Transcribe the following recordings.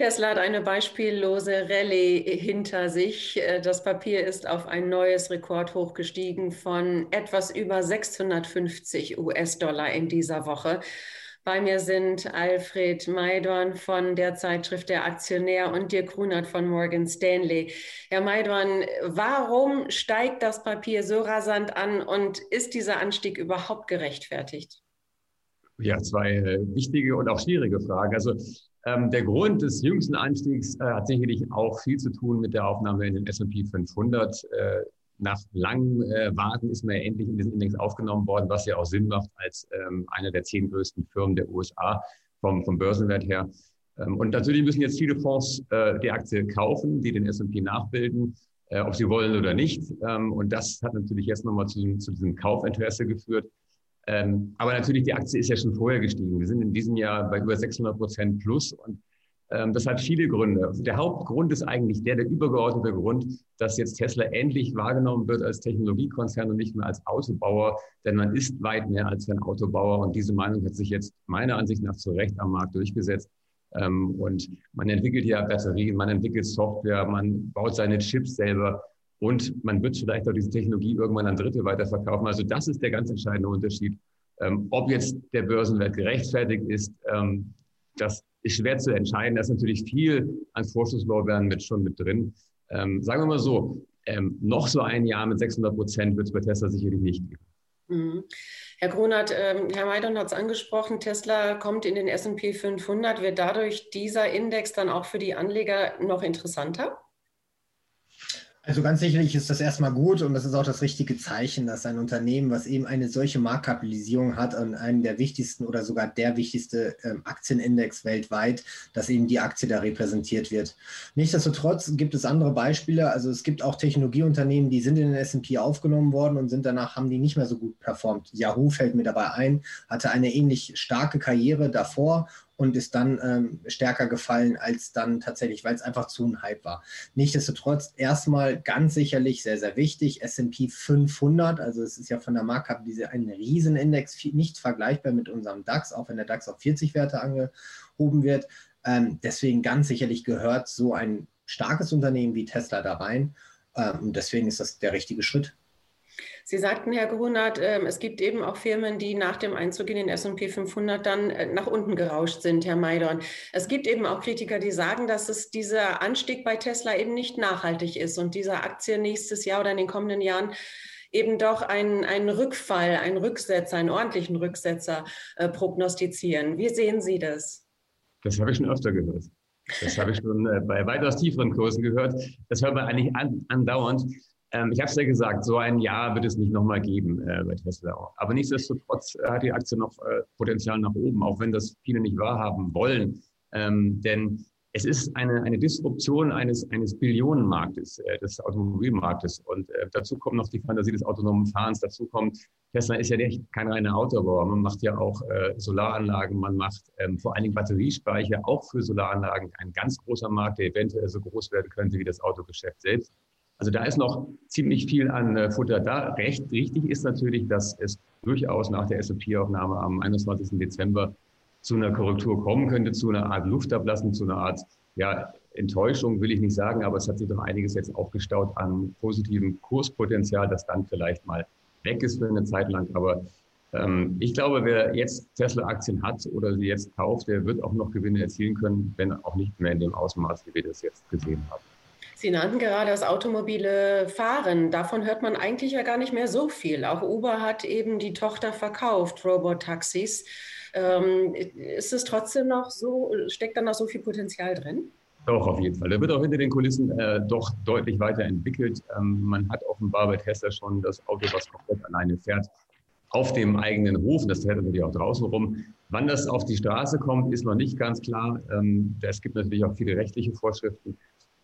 Tesla hat eine beispiellose Rallye hinter sich. Äh, das Papier ist auf ein neues Rekordhoch gestiegen von etwas über 650 US-Dollar in dieser Woche. Bei mir sind Alfred Maidorn von der Zeitschrift Der Aktionär und Dirk Grunert von Morgan Stanley. Herr Maidorn, warum steigt das Papier so rasant an und ist dieser Anstieg überhaupt gerechtfertigt? Ja, zwei äh, wichtige und auch schwierige Fragen. Also ähm, der Grund des jüngsten Anstiegs äh, hat sicherlich auch viel zu tun mit der Aufnahme in den S&P 500. Äh, nach langem äh, Warten ist man ja endlich in diesen Index aufgenommen worden, was ja auch Sinn macht als ähm, eine der zehn größten Firmen der USA vom, vom Börsenwert her. Ähm, und natürlich müssen jetzt viele Fonds äh, die Aktie kaufen, die den S&P nachbilden, äh, ob sie wollen oder nicht. Ähm, und das hat natürlich jetzt nochmal zu, zu diesem Kaufinteresse geführt. Ähm, aber natürlich, die Aktie ist ja schon vorher gestiegen. Wir sind in diesem Jahr bei über 600 Prozent plus und ähm, das hat viele Gründe. Der Hauptgrund ist eigentlich der, der übergeordnete Grund, dass jetzt Tesla endlich wahrgenommen wird als Technologiekonzern und nicht mehr als Autobauer, denn man ist weit mehr als ein Autobauer und diese Meinung hat sich jetzt meiner Ansicht nach zu Recht am Markt durchgesetzt. Ähm, und man entwickelt ja Batterien, man entwickelt Software, man baut seine Chips selber und man wird vielleicht auch diese Technologie irgendwann an Dritte weiterverkaufen. Also das ist der ganz entscheidende Unterschied. Ähm, ob jetzt der Börsenwert gerechtfertigt ist, ähm, das ist schwer zu entscheiden. Da ist natürlich viel an Vorschusslorbeeren mit schon mit drin. Ähm, sagen wir mal so, ähm, noch so ein Jahr mit 600 Prozent wird es bei Tesla sicherlich nicht geben. Mhm. Herr Grunert, ähm, Herr Maidon hat es angesprochen, Tesla kommt in den S&P 500. Wird dadurch dieser Index dann auch für die Anleger noch interessanter? Also ganz sicherlich ist das erstmal gut und das ist auch das richtige Zeichen, dass ein Unternehmen, was eben eine solche Marktkapitalisierung hat und einen der wichtigsten oder sogar der wichtigste ähm, Aktienindex weltweit, dass eben die Aktie da repräsentiert wird. Nichtsdestotrotz gibt es andere Beispiele. Also es gibt auch Technologieunternehmen, die sind in den S&P aufgenommen worden und sind danach haben die nicht mehr so gut performt. Yahoo fällt mir dabei ein, hatte eine ähnlich starke Karriere davor und ist dann ähm, stärker gefallen als dann tatsächlich, weil es einfach zu ein Hype war. Nichtsdestotrotz erstmal ganz sicherlich sehr, sehr wichtig, S&P 500, also es ist ja von der Markup diese ein Riesenindex, nicht vergleichbar mit unserem DAX, auch wenn der DAX auf 40 Werte angehoben wird. Ähm, deswegen ganz sicherlich gehört so ein starkes Unternehmen wie Tesla da rein. Ähm, und deswegen ist das der richtige Schritt. Sie sagten, Herr Grunert, ähm, es gibt eben auch Firmen, die nach dem Einzug in den S&P 500 dann äh, nach unten gerauscht sind, Herr Maidorn. Es gibt eben auch Kritiker, die sagen, dass es dieser Anstieg bei Tesla eben nicht nachhaltig ist und dieser Aktie nächstes Jahr oder in den kommenden Jahren eben doch einen, einen Rückfall, einen Rücksetzer, einen ordentlichen Rücksetzer äh, prognostizieren. Wie sehen Sie das? Das habe ich schon öfter gehört. Das habe ich schon äh, bei weitaus tieferen Kursen gehört. Das hört man eigentlich an, andauernd. Ähm, ich habe es ja gesagt, so ein Jahr wird es nicht nochmal geben äh, bei Tesla. Aber nichtsdestotrotz äh, hat die Aktie noch äh, Potenzial nach oben, auch wenn das viele nicht wahrhaben wollen. Ähm, denn es ist eine, eine Disruption eines, eines Billionenmarktes, äh, des Automobilmarktes. Und äh, dazu kommt noch die Fantasie des autonomen Fahrens. Dazu kommt, Tesla ist ja nicht kein reiner Autobauer. Man macht ja auch äh, Solaranlagen, man macht ähm, vor allen Dingen Batteriespeicher, auch für Solaranlagen. Ein ganz großer Markt, der eventuell so groß werden könnte wie das Autogeschäft selbst. Also da ist noch ziemlich viel an äh, Futter da. Recht richtig ist natürlich, dass es durchaus nach der S&P-Aufnahme am 21. Dezember zu einer Korrektur kommen könnte, zu einer Art Luftablassen, zu einer Art ja, Enttäuschung will ich nicht sagen, aber es hat sich doch einiges jetzt aufgestaut an positivem Kurspotenzial, das dann vielleicht mal weg ist für eine Zeit lang. Aber ähm, ich glaube, wer jetzt Tesla-Aktien hat oder sie jetzt kauft, der wird auch noch Gewinne erzielen können, wenn auch nicht mehr in dem Ausmaß, wie wir das jetzt gesehen haben. Sie nannten gerade das automobile Fahren. Davon hört man eigentlich ja gar nicht mehr so viel. Auch Uber hat eben die Tochter verkauft, Robot-Taxis. Ähm, ist es trotzdem noch so, steckt da noch so viel Potenzial drin? Doch, auf jeden Fall. Da wird auch hinter den Kulissen äh, doch deutlich weiterentwickelt. Ähm, man hat offenbar bei Tesla schon das Auto, was komplett alleine fährt, auf dem eigenen Hof. Das fährt natürlich auch draußen rum. Wann das auf die Straße kommt, ist noch nicht ganz klar. Ähm, es gibt natürlich auch viele rechtliche Vorschriften.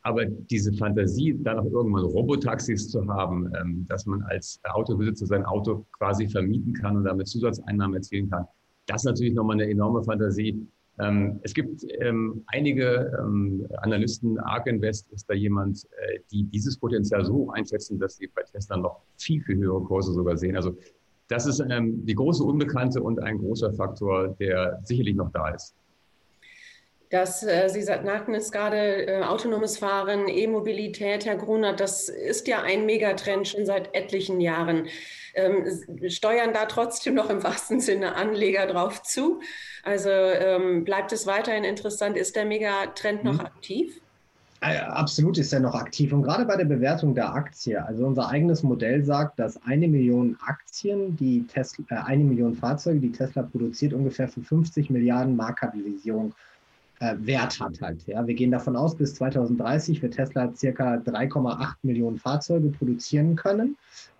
Aber diese Fantasie, dann auch irgendwann Robotaxis zu haben, ähm, dass man als Autobesitzer sein Auto quasi vermieten kann und damit Zusatzeinnahmen erzielen kann, das ist natürlich nochmal eine enorme Fantasie. Ähm, es gibt ähm, einige ähm, Analysten, ARK Invest ist da jemand, äh, die dieses Potenzial so hoch einschätzen, dass sie bei Tesla noch viel, viel höhere Kurse sogar sehen. Also das ist ähm, die große Unbekannte und ein großer Faktor, der sicherlich noch da ist. Das, äh, Sie nannten es gerade, äh, autonomes Fahren, E-Mobilität, Herr Gruner, das ist ja ein Megatrend schon seit etlichen Jahren. Ähm, steuern da trotzdem noch im wahrsten Sinne Anleger drauf zu? Also ähm, bleibt es weiterhin interessant? Ist der Megatrend noch mhm. aktiv? Äh, absolut ist er noch aktiv. Und gerade bei der Bewertung der Aktie, also unser eigenes Modell sagt, dass eine Million Aktien, die Tesla, äh, eine Million Fahrzeuge, die Tesla produziert, ungefähr für 50 Milliarden Marktkapitalisierung äh, Wert hat halt. Ja. Wir gehen davon aus, bis 2030 wird Tesla circa 3,8 Millionen Fahrzeuge produzieren können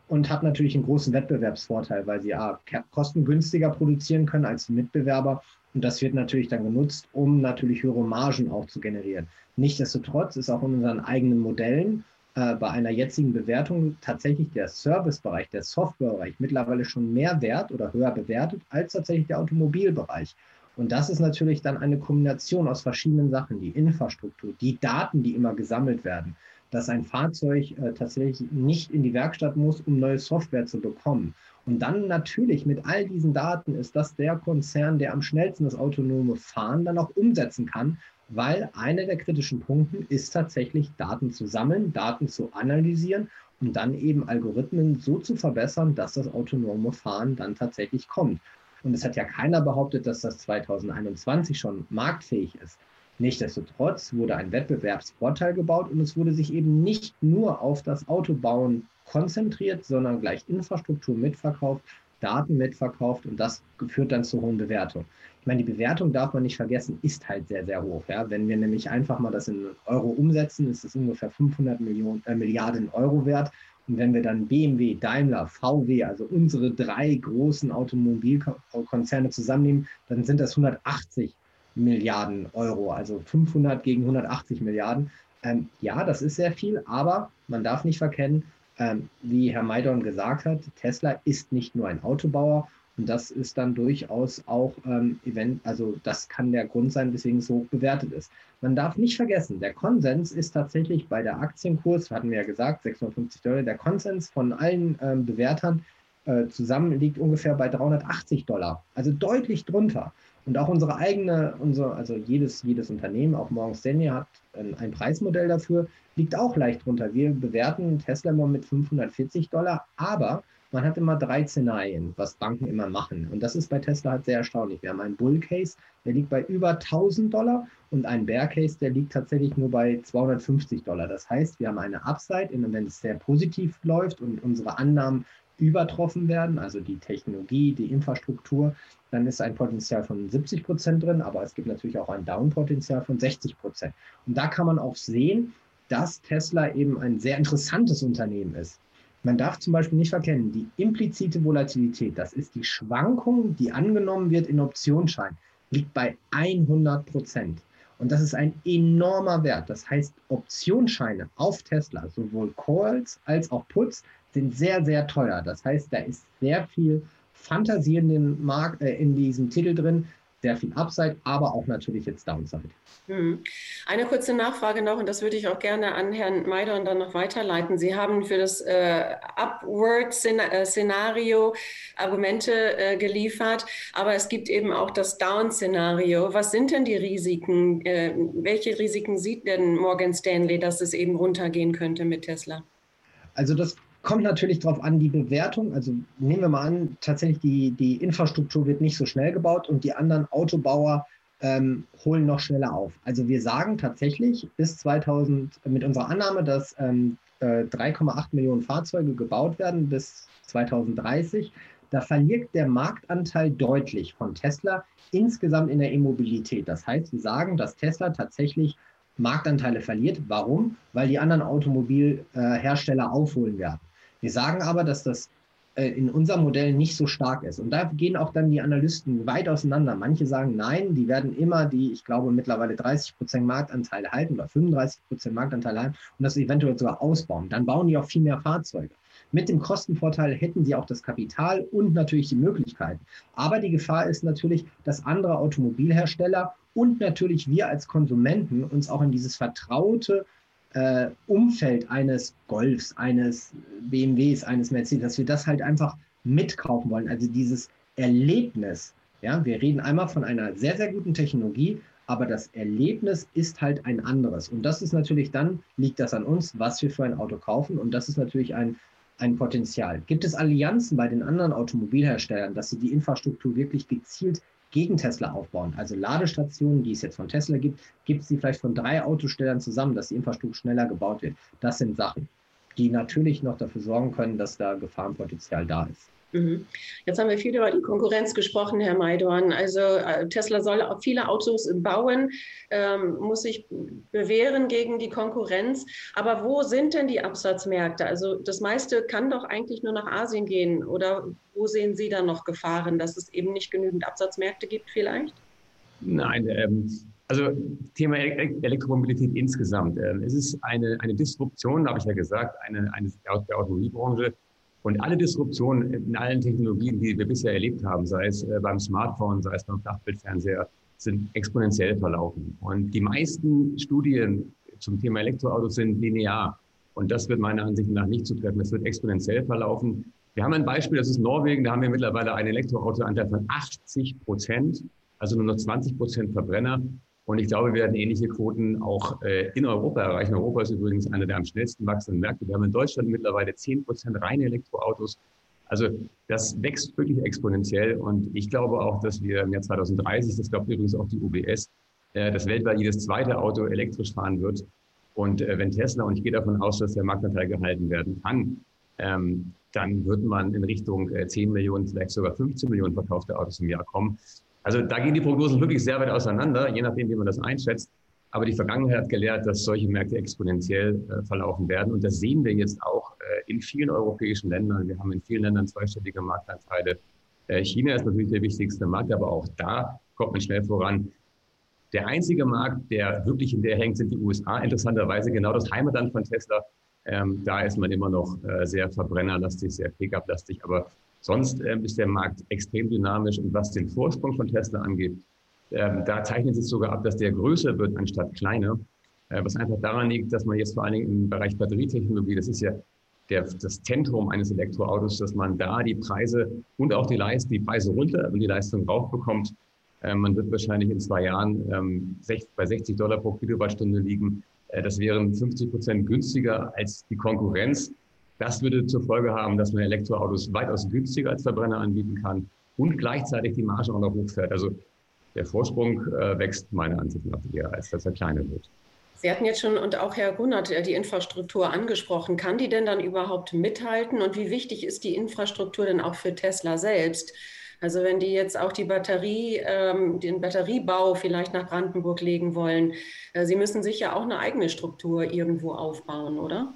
und hat natürlich einen großen Wettbewerbsvorteil, weil sie ja kostengünstiger produzieren können als Mitbewerber. Und das wird natürlich dann genutzt, um natürlich höhere Margen auch zu generieren. Nichtsdestotrotz ist auch in unseren eigenen Modellen äh, bei einer jetzigen Bewertung tatsächlich der Servicebereich, der Softwarebereich mittlerweile schon mehr wert oder höher bewertet als tatsächlich der Automobilbereich. Und das ist natürlich dann eine Kombination aus verschiedenen Sachen, die Infrastruktur, die Daten, die immer gesammelt werden, dass ein Fahrzeug äh, tatsächlich nicht in die Werkstatt muss, um neue Software zu bekommen. Und dann natürlich mit all diesen Daten ist das der Konzern, der am schnellsten das autonome Fahren dann auch umsetzen kann, weil einer der kritischen Punkte ist tatsächlich Daten zu sammeln, Daten zu analysieren und dann eben Algorithmen so zu verbessern, dass das autonome Fahren dann tatsächlich kommt. Und es hat ja keiner behauptet, dass das 2021 schon marktfähig ist. Nichtsdestotrotz wurde ein Wettbewerbsvorteil gebaut und es wurde sich eben nicht nur auf das Autobauen konzentriert, sondern gleich Infrastruktur mitverkauft, Daten mitverkauft und das führt dann zu hohen Bewertungen. Ich meine, die Bewertung darf man nicht vergessen, ist halt sehr, sehr hoch. Ja? Wenn wir nämlich einfach mal das in Euro umsetzen, ist es ungefähr 500 Millionen, äh, Milliarden Euro wert und wenn wir dann BMW, Daimler, VW, also unsere drei großen Automobilkonzerne zusammennehmen, dann sind das 180 Milliarden Euro, also 500 gegen 180 Milliarden. Ähm, ja, das ist sehr viel, aber man darf nicht verkennen, ähm, wie Herr Maidon gesagt hat, Tesla ist nicht nur ein Autobauer und das ist dann durchaus auch ähm, Event, also das kann der Grund sein, weswegen es so hoch bewertet ist. Man darf nicht vergessen, der Konsens ist tatsächlich bei der Aktienkurs, hatten wir ja gesagt, 650 Dollar, der Konsens von allen ähm, Bewertern äh, zusammen liegt ungefähr bei 380 Dollar, also deutlich drunter. Und auch unsere eigene, unsere, also jedes, jedes Unternehmen, auch Morgan Stanley hat ein, ein Preismodell dafür, liegt auch leicht drunter. Wir bewerten Tesla mit 540 Dollar, aber man hat immer drei Szenarien, was Banken immer machen. Und das ist bei Tesla halt sehr erstaunlich. Wir haben einen Bull Case, der liegt bei über 1000 Dollar und einen Bear Case, der liegt tatsächlich nur bei 250 Dollar. Das heißt, wir haben eine Upside, wenn es sehr positiv läuft und unsere Annahmen übertroffen werden, also die Technologie, die Infrastruktur, dann ist ein Potenzial von 70 Prozent drin, aber es gibt natürlich auch ein Down-Potenzial von 60 Prozent. Und da kann man auch sehen, dass Tesla eben ein sehr interessantes Unternehmen ist. Man darf zum Beispiel nicht verkennen, die implizite Volatilität, das ist die Schwankung, die angenommen wird in Optionsschein, liegt bei 100 Prozent. Und das ist ein enormer Wert. Das heißt, Optionsscheine auf Tesla, sowohl Calls als auch Puts, sind sehr, sehr teuer. Das heißt, da ist sehr viel Fantasie in, den Markt, äh, in diesem Titel drin, sehr viel Upside, aber auch natürlich jetzt Downside. Hm. Eine kurze Nachfrage noch, und das würde ich auch gerne an Herrn Maidon dann noch weiterleiten. Sie haben für das äh, Upward-Szenario äh, Argumente äh, geliefert, aber es gibt eben auch das Down-Szenario. Was sind denn die Risiken? Äh, welche Risiken sieht denn Morgan Stanley, dass es eben runtergehen könnte mit Tesla? Also das kommt natürlich darauf an, die Bewertung. Also nehmen wir mal an, tatsächlich die, die Infrastruktur wird nicht so schnell gebaut und die anderen Autobauer ähm, holen noch schneller auf. Also wir sagen tatsächlich bis 2000 mit unserer Annahme, dass ähm, äh, 3,8 Millionen Fahrzeuge gebaut werden bis 2030. Da verliert der Marktanteil deutlich von Tesla insgesamt in der E-Mobilität. Das heißt, wir sagen, dass Tesla tatsächlich Marktanteile verliert. Warum? Weil die anderen Automobilhersteller äh, aufholen werden. Wir sagen aber, dass das äh, in unserem Modell nicht so stark ist. Und da gehen auch dann die Analysten weit auseinander. Manche sagen, nein, die werden immer die, ich glaube, mittlerweile 30 Prozent Marktanteil halten oder 35 Prozent Marktanteil halten und das eventuell sogar ausbauen. Dann bauen die auch viel mehr Fahrzeuge. Mit dem Kostenvorteil hätten sie auch das Kapital und natürlich die Möglichkeiten. Aber die Gefahr ist natürlich, dass andere Automobilhersteller und natürlich wir als Konsumenten uns auch in dieses vertraute äh, Umfeld eines Golfs, eines BMWs, eines Mercedes, dass wir das halt einfach mitkaufen wollen. Also dieses Erlebnis. Ja, wir reden einmal von einer sehr, sehr guten Technologie, aber das Erlebnis ist halt ein anderes. Und das ist natürlich dann, liegt das an uns, was wir für ein Auto kaufen. Und das ist natürlich ein, ein Potenzial. Gibt es Allianzen bei den anderen Automobilherstellern, dass sie die Infrastruktur wirklich gezielt gegen Tesla aufbauen? Also Ladestationen, die es jetzt von Tesla gibt, gibt es die vielleicht von drei Autostellern zusammen, dass die Infrastruktur schneller gebaut wird. Das sind Sachen, die natürlich noch dafür sorgen können, dass da Gefahrenpotenzial da ist. Mhm. Jetzt haben wir viel über die Konkurrenz gesprochen, Herr Maidorn. Also äh, Tesla soll viele Autos bauen, ähm, muss sich bewähren gegen die Konkurrenz. Aber wo sind denn die Absatzmärkte? Also das meiste kann doch eigentlich nur nach Asien gehen. Oder wo sehen Sie da noch Gefahren, dass es eben nicht genügend Absatzmärkte gibt vielleicht? Nein, ähm, also Thema Elektromobilität insgesamt. Ähm, es ist eine, eine Disruption, habe ich ja gesagt, eine, eine der Automobilbranche und alle Disruptionen in allen Technologien, die wir bisher erlebt haben, sei es äh, beim Smartphone, sei es beim Flachbildfernseher, sind exponentiell verlaufen. Und die meisten Studien zum Thema Elektroautos sind linear. Und das wird meiner Ansicht nach nicht zutreffen. Es wird exponentiell verlaufen. Wir haben ein Beispiel, das ist Norwegen. Da haben wir mittlerweile einen Elektroautoanteil von 80 Prozent, also nur noch 20 Prozent Verbrenner. Und ich glaube, wir werden ähnliche Quoten auch äh, in Europa erreichen. Europa ist übrigens einer der am schnellsten wachsenden Märkte. Wir haben in Deutschland mittlerweile 10 Prozent reine Elektroautos. Also das wächst wirklich exponentiell. Und ich glaube auch, dass wir im Jahr 2030, das glaubt übrigens auch die UBS, äh, dass weltweit jedes zweite Auto elektrisch fahren wird. Und äh, wenn Tesla, und ich gehe davon aus, dass der Marktanteil gehalten werden kann, ähm, dann wird man in Richtung 10 Millionen, vielleicht sogar 15 Millionen verkaufte Autos im Jahr kommen. Also da gehen die Prognosen wirklich sehr weit auseinander, je nachdem, wie man das einschätzt. Aber die Vergangenheit hat gelehrt, dass solche Märkte exponentiell äh, verlaufen werden. Und das sehen wir jetzt auch äh, in vielen europäischen Ländern. Wir haben in vielen Ländern zweistellige Marktanteile. Äh, China ist natürlich der wichtigste Markt, aber auch da kommt man schnell voran. Der einzige Markt, der wirklich in der hängt, sind die USA. Interessanterweise genau das Heimatland von Tesla. Ähm, da ist man immer noch äh, sehr verbrennerlastig, sehr Pickup-lastig. Aber Sonst ähm, ist der Markt extrem dynamisch und was den Vorsprung von Tesla angeht, ähm, da zeichnet sich sogar ab, dass der größer wird anstatt kleiner, äh, was einfach daran liegt, dass man jetzt vor allen Dingen im Bereich Batterietechnologie, das ist ja der, das Zentrum eines Elektroautos, dass man da die Preise und auch die Leistung, die Preise runter und die Leistung raufbekommt. Äh, man wird wahrscheinlich in zwei Jahren ähm, bei 60 Dollar pro Kilowattstunde liegen. Äh, das wären 50 Prozent günstiger als die Konkurrenz. Das würde zur Folge haben, dass man Elektroautos weitaus günstiger als Verbrenner anbieten kann und gleichzeitig die Marge auch noch hochfährt. Also der Vorsprung äh, wächst meiner Ansicht nach eher, als dass er kleiner wird. Sie hatten jetzt schon und auch Herr Gunnert äh, die Infrastruktur angesprochen. Kann die denn dann überhaupt mithalten und wie wichtig ist die Infrastruktur denn auch für Tesla selbst? Also wenn die jetzt auch die Batterie, ähm, den Batteriebau vielleicht nach Brandenburg legen wollen, äh, sie müssen sich ja auch eine eigene Struktur irgendwo aufbauen, oder?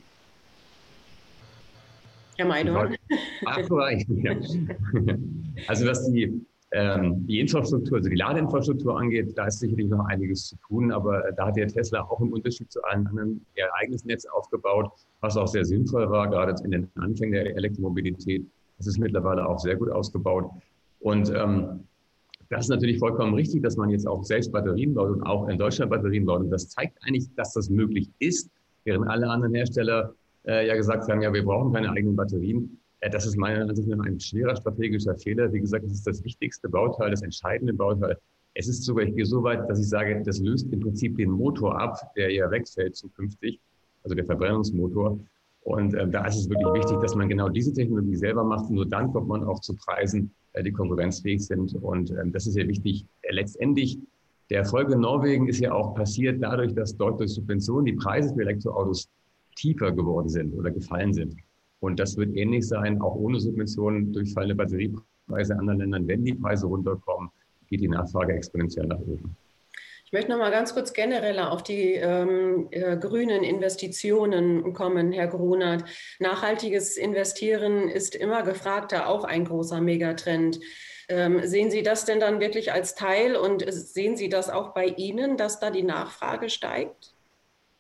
Herr Maidorn. Also was die, ähm, die Infrastruktur, also die Ladeinfrastruktur angeht, da ist sicherlich noch einiges zu tun, aber da hat der Tesla auch im Unterschied zu allen anderen ihr eigenes Netz aufgebaut, was auch sehr sinnvoll war, gerade in den Anfängen der Elektromobilität. Das ist mittlerweile auch sehr gut ausgebaut. Und ähm, das ist natürlich vollkommen richtig, dass man jetzt auch selbst Batterien baut und auch in Deutschland Batterien baut. Und das zeigt eigentlich, dass das möglich ist, während alle anderen Hersteller äh, ja gesagt haben, ja, wir brauchen keine eigenen Batterien. Äh, das ist meiner Ansicht nach ein schwerer strategischer Fehler. Wie gesagt, es ist das wichtigste Bauteil, das entscheidende Bauteil. Es ist sogar, ich gehe so weit, dass ich sage, das löst im Prinzip den Motor ab, der ja wegfällt zukünftig, also der Verbrennungsmotor. Und äh, da ist es wirklich wichtig, dass man genau diese Technologie selber macht. Nur dann kommt man auch zu Preisen, äh, die konkurrenzfähig sind. Und ähm, das ist ja wichtig. Äh, letztendlich, der Erfolg in Norwegen ist ja auch passiert dadurch, dass dort durch Subventionen die Preise für Elektroautos tiefer geworden sind oder gefallen sind. Und das wird ähnlich sein, auch ohne Subventionen durch fallende Batteriepreise in anderen Ländern. Wenn die Preise runterkommen, geht die Nachfrage exponentiell nach oben. Ich möchte noch mal ganz kurz genereller auf die ähm, äh, grünen Investitionen kommen, Herr Grunert. Nachhaltiges Investieren ist immer gefragter, auch ein großer Megatrend. Ähm, sehen Sie das denn dann wirklich als Teil und sehen Sie das auch bei Ihnen, dass da die Nachfrage steigt?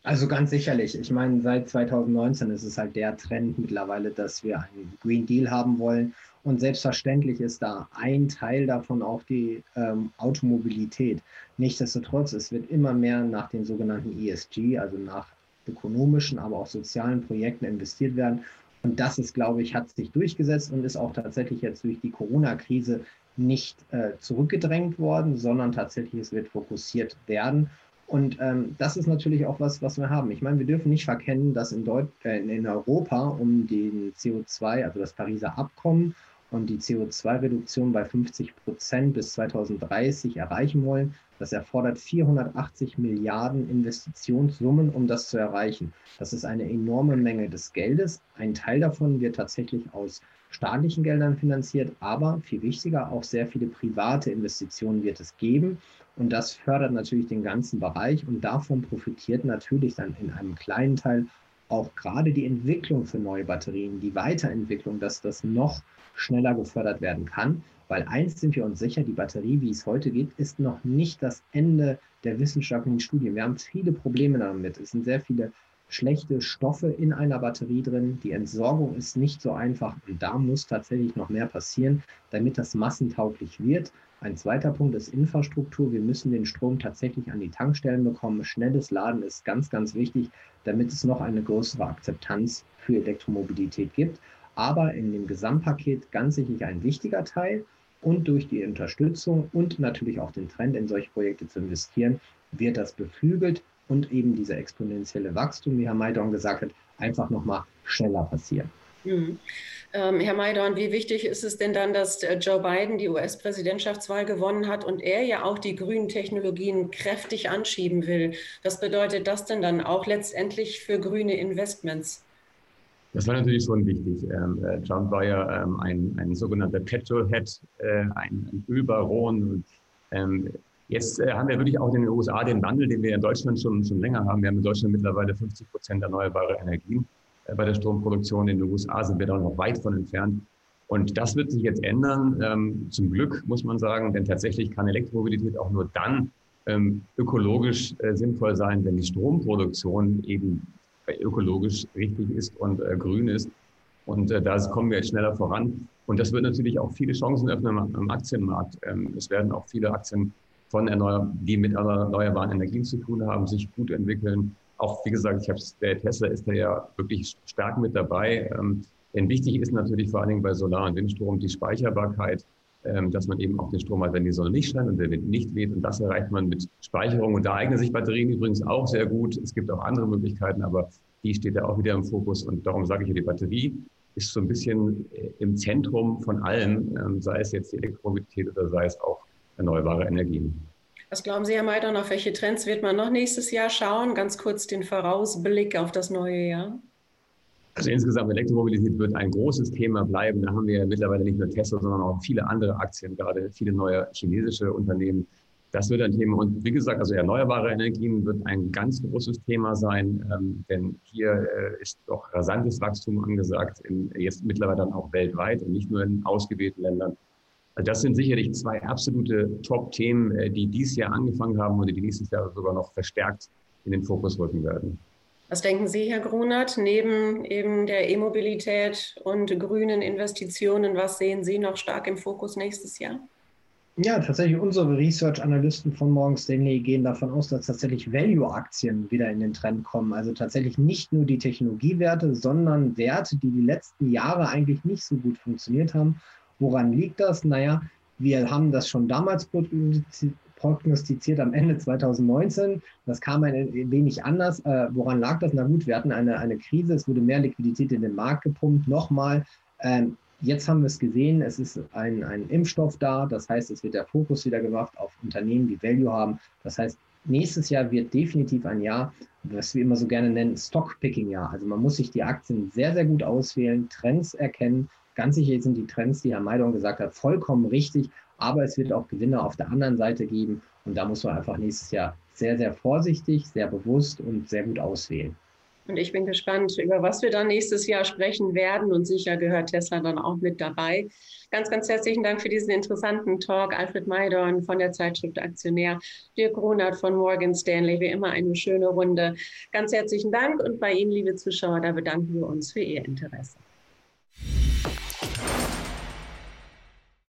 Also ganz sicherlich. Ich meine, seit 2019 ist es halt der Trend mittlerweile, dass wir einen Green Deal haben wollen. Und selbstverständlich ist da ein Teil davon auch die ähm, Automobilität. Nichtsdestotrotz, es wird immer mehr nach den sogenannten ESG, also nach ökonomischen, aber auch sozialen Projekten investiert werden. Und das ist, glaube ich, hat sich durchgesetzt und ist auch tatsächlich jetzt durch die Corona-Krise nicht äh, zurückgedrängt worden, sondern tatsächlich es wird fokussiert werden. Und ähm, das ist natürlich auch was, was wir haben. Ich meine, wir dürfen nicht verkennen, dass in, Deut äh, in Europa um den CO2, also das Pariser Abkommen und die CO2-Reduktion bei 50 Prozent bis 2030 erreichen wollen, das erfordert 480 Milliarden Investitionssummen, um das zu erreichen. Das ist eine enorme Menge des Geldes. Ein Teil davon wird tatsächlich aus staatlichen Geldern finanziert, aber viel wichtiger, auch sehr viele private Investitionen wird es geben. Und das fördert natürlich den ganzen Bereich und davon profitiert natürlich dann in einem kleinen Teil auch gerade die Entwicklung für neue Batterien, die Weiterentwicklung, dass das noch schneller gefördert werden kann. Weil eins sind wir uns sicher, die Batterie, wie es heute geht, ist noch nicht das Ende der wissenschaftlichen Studien. Wir haben viele Probleme damit. Es sind sehr viele schlechte Stoffe in einer Batterie drin. Die Entsorgung ist nicht so einfach und da muss tatsächlich noch mehr passieren, damit das massentauglich wird. Ein zweiter Punkt ist Infrastruktur. Wir müssen den Strom tatsächlich an die Tankstellen bekommen. Schnelles Laden ist ganz, ganz wichtig, damit es noch eine größere Akzeptanz für Elektromobilität gibt. Aber in dem Gesamtpaket ganz sicherlich ein wichtiger Teil. Und durch die Unterstützung und natürlich auch den Trend, in solche Projekte zu investieren, wird das beflügelt und eben dieser exponentielle Wachstum, wie Herr Maidon gesagt hat, einfach nochmal schneller passieren. Mhm. Ähm, Herr Maidorn, wie wichtig ist es denn dann, dass äh, Joe Biden die US-Präsidentschaftswahl gewonnen hat und er ja auch die grünen Technologien kräftig anschieben will? Was bedeutet das denn dann auch letztendlich für grüne Investments? Das war natürlich schon wichtig. Ähm, äh, Trump war ja ähm, ein, ein sogenannter Petrolhead, äh, ein, ein Ölbaron. Und, ähm, Jetzt äh, haben wir wirklich auch in den USA den Wandel, den wir in Deutschland schon, schon länger haben. Wir haben in Deutschland mittlerweile 50 Prozent erneuerbare Energien äh, bei der Stromproduktion. In den USA sind wir da noch weit von entfernt. Und das wird sich jetzt ändern, ähm, zum Glück, muss man sagen, denn tatsächlich kann Elektromobilität auch nur dann ähm, ökologisch äh, sinnvoll sein, wenn die Stromproduktion eben ökologisch richtig ist und äh, grün ist. Und äh, da kommen wir jetzt schneller voran. Und das wird natürlich auch viele Chancen öffnen am, am Aktienmarkt. Ähm, es werden auch viele Aktien von erneuer, die mit erneuerbaren Energien zu tun haben, sich gut entwickeln. Auch wie gesagt, ich habe der Tesla ist da ja wirklich stark mit dabei. Ähm, denn wichtig ist natürlich vor allen Dingen bei Solar- und Windstrom die Speicherbarkeit, ähm, dass man eben auch den Strom hat, wenn die Sonne nicht scheint und der Wind nicht weht. Und das erreicht man mit Speicherung. Und da eignen sich Batterien übrigens auch sehr gut. Es gibt auch andere Möglichkeiten, aber die steht da auch wieder im Fokus. Und darum sage ich ja, die Batterie ist so ein bisschen äh, im Zentrum von allem, ähm, sei es jetzt die Elektromobilität oder sei es auch erneuerbare Energien. Was glauben Sie, Herr Meidern, auf welche Trends wird man noch nächstes Jahr schauen? Ganz kurz den Vorausblick auf das neue Jahr. Also insgesamt Elektromobilität wird ein großes Thema bleiben. Da haben wir mittlerweile nicht nur Tesla, sondern auch viele andere Aktien, gerade viele neue chinesische Unternehmen. Das wird ein Thema. Und wie gesagt, also erneuerbare Energien wird ein ganz großes Thema sein, ähm, denn hier äh, ist doch rasantes Wachstum angesagt, in, jetzt mittlerweile dann auch weltweit und nicht nur in ausgewählten Ländern. Also das sind sicherlich zwei absolute Top-Themen, äh, die dieses Jahr angefangen haben und die nächstes Jahr sogar noch verstärkt in den Fokus rücken werden. Was denken Sie, Herr Grunert, neben eben der E-Mobilität und grünen Investitionen, was sehen Sie noch stark im Fokus nächstes Jahr? Ja, tatsächlich unsere Research-Analysten von Morgan Stanley gehen davon aus, dass tatsächlich Value-Aktien wieder in den Trend kommen. Also tatsächlich nicht nur die Technologiewerte, sondern Werte, die die letzten Jahre eigentlich nicht so gut funktioniert haben Woran liegt das? Naja, wir haben das schon damals prognostiziert am Ende 2019. Das kam ein wenig anders. Äh, woran lag das? Na gut, wir hatten eine, eine Krise, es wurde mehr Liquidität in den Markt gepumpt. Nochmal, ähm, jetzt haben wir es gesehen, es ist ein, ein Impfstoff da. Das heißt, es wird der Fokus wieder gemacht auf Unternehmen, die Value haben. Das heißt, nächstes Jahr wird definitiv ein Jahr, was wir immer so gerne nennen, Stockpicking-Jahr. Also man muss sich die Aktien sehr, sehr gut auswählen, Trends erkennen Ganz sicher sind die Trends, die Herr Maidon gesagt hat, vollkommen richtig, aber es wird auch Gewinner auf der anderen Seite geben und da muss man einfach nächstes Jahr sehr, sehr vorsichtig, sehr bewusst und sehr gut auswählen. Und ich bin gespannt, über was wir dann nächstes Jahr sprechen werden. Und sicher gehört Tesla dann auch mit dabei. Ganz, ganz herzlichen Dank für diesen interessanten Talk. Alfred Maidorn von der Zeitschrift Aktionär, Dirk Runert von Morgan Stanley. Wie immer eine schöne Runde. Ganz herzlichen Dank. Und bei Ihnen, liebe Zuschauer, da bedanken wir uns für Ihr Interesse.